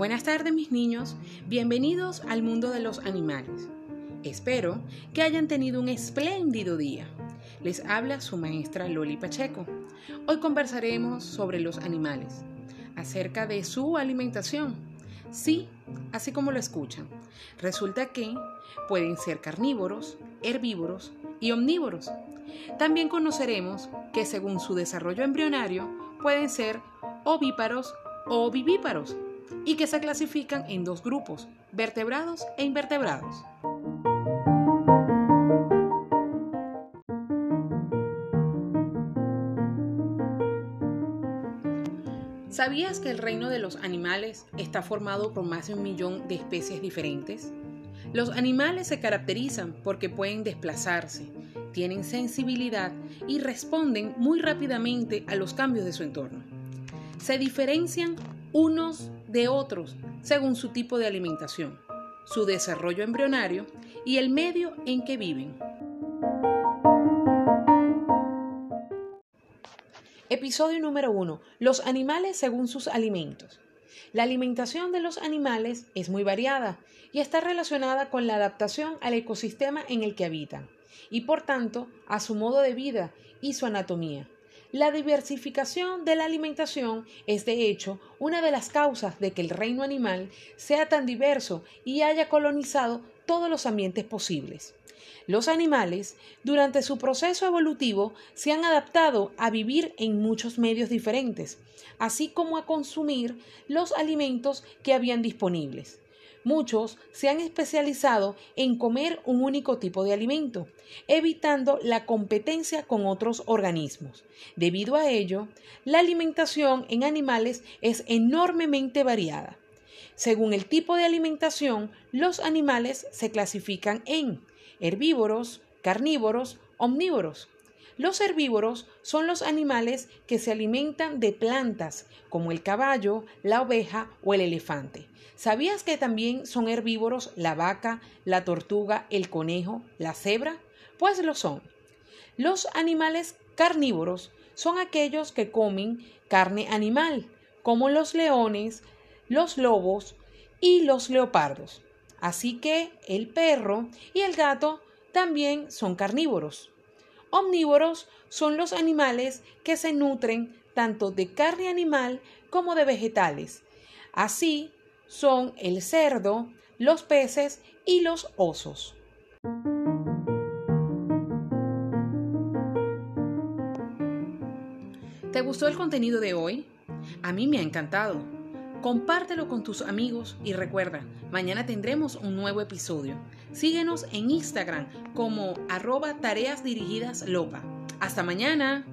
Buenas tardes mis niños, bienvenidos al mundo de los animales. Espero que hayan tenido un espléndido día. Les habla su maestra Loli Pacheco. Hoy conversaremos sobre los animales, acerca de su alimentación. Sí, así como lo escuchan. Resulta que pueden ser carnívoros, herbívoros y omnívoros. También conoceremos que según su desarrollo embrionario pueden ser ovíparos o vivíparos y que se clasifican en dos grupos, vertebrados e invertebrados. ¿Sabías que el reino de los animales está formado por más de un millón de especies diferentes? Los animales se caracterizan porque pueden desplazarse, tienen sensibilidad y responden muy rápidamente a los cambios de su entorno. Se diferencian unos de otros según su tipo de alimentación, su desarrollo embrionario y el medio en que viven. Episodio número 1. Los animales según sus alimentos. La alimentación de los animales es muy variada y está relacionada con la adaptación al ecosistema en el que habitan y por tanto a su modo de vida y su anatomía. La diversificación de la alimentación es de hecho una de las causas de que el reino animal sea tan diverso y haya colonizado todos los ambientes posibles. Los animales, durante su proceso evolutivo, se han adaptado a vivir en muchos medios diferentes, así como a consumir los alimentos que habían disponibles. Muchos se han especializado en comer un único tipo de alimento, evitando la competencia con otros organismos. Debido a ello, la alimentación en animales es enormemente variada. Según el tipo de alimentación, los animales se clasifican en herbívoros, carnívoros, omnívoros. Los herbívoros son los animales que se alimentan de plantas, como el caballo, la oveja o el elefante. ¿Sabías que también son herbívoros la vaca, la tortuga, el conejo, la cebra? Pues lo son. Los animales carnívoros son aquellos que comen carne animal, como los leones, los lobos y los leopardos. Así que el perro y el gato también son carnívoros. Omnívoros son los animales que se nutren tanto de carne animal como de vegetales. Así son el cerdo, los peces y los osos. ¿Te gustó el contenido de hoy? A mí me ha encantado. Compártelo con tus amigos y recuerda, mañana tendremos un nuevo episodio. Síguenos en Instagram como arroba tareas dirigidas loca. Hasta mañana.